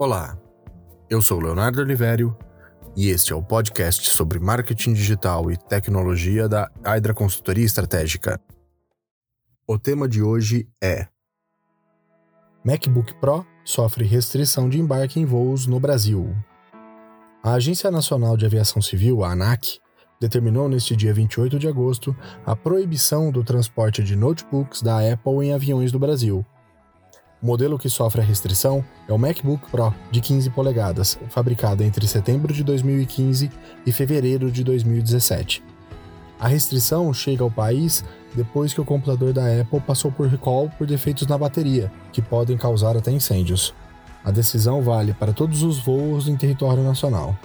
Olá, eu sou Leonardo Olivério e este é o podcast sobre marketing digital e tecnologia da Hydra Consultoria Estratégica. O tema de hoje é MacBook Pro sofre restrição de embarque em voos no Brasil. A Agência Nacional de Aviação Civil, a ANAC, determinou neste dia 28 de agosto a proibição do transporte de notebooks da Apple em aviões do Brasil o modelo que sofre a restrição é o MacBook Pro de 15 polegadas, fabricado entre setembro de 2015 e fevereiro de 2017. A restrição chega ao país depois que o computador da Apple passou por recall por defeitos na bateria, que podem causar até incêndios. A decisão vale para todos os voos em território nacional.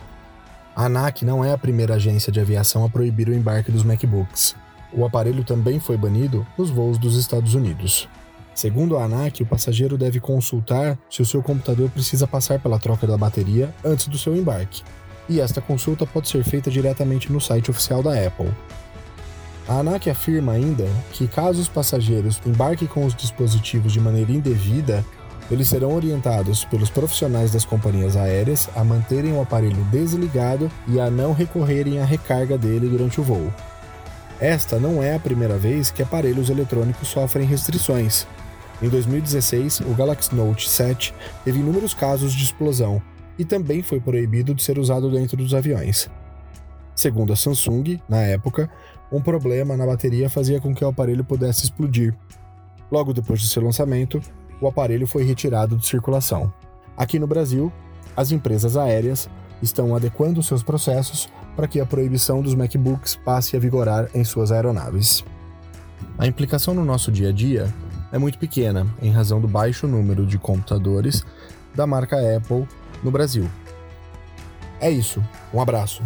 A ANAC não é a primeira agência de aviação a proibir o embarque dos MacBooks. O aparelho também foi banido nos voos dos Estados Unidos. Segundo a ANAC, o passageiro deve consultar se o seu computador precisa passar pela troca da bateria antes do seu embarque, e esta consulta pode ser feita diretamente no site oficial da Apple. A ANAC afirma ainda que, caso os passageiros embarquem com os dispositivos de maneira indevida, eles serão orientados pelos profissionais das companhias aéreas a manterem o aparelho desligado e a não recorrerem à recarga dele durante o voo. Esta não é a primeira vez que aparelhos eletrônicos sofrem restrições, em 2016, o Galaxy Note 7 teve inúmeros casos de explosão e também foi proibido de ser usado dentro dos aviões. Segundo a Samsung, na época, um problema na bateria fazia com que o aparelho pudesse explodir. Logo depois de seu lançamento, o aparelho foi retirado de circulação. Aqui no Brasil, as empresas aéreas estão adequando seus processos para que a proibição dos MacBooks passe a vigorar em suas aeronaves. A implicação no nosso dia a dia é muito pequena, em razão do baixo número de computadores da marca Apple no Brasil. É isso, um abraço.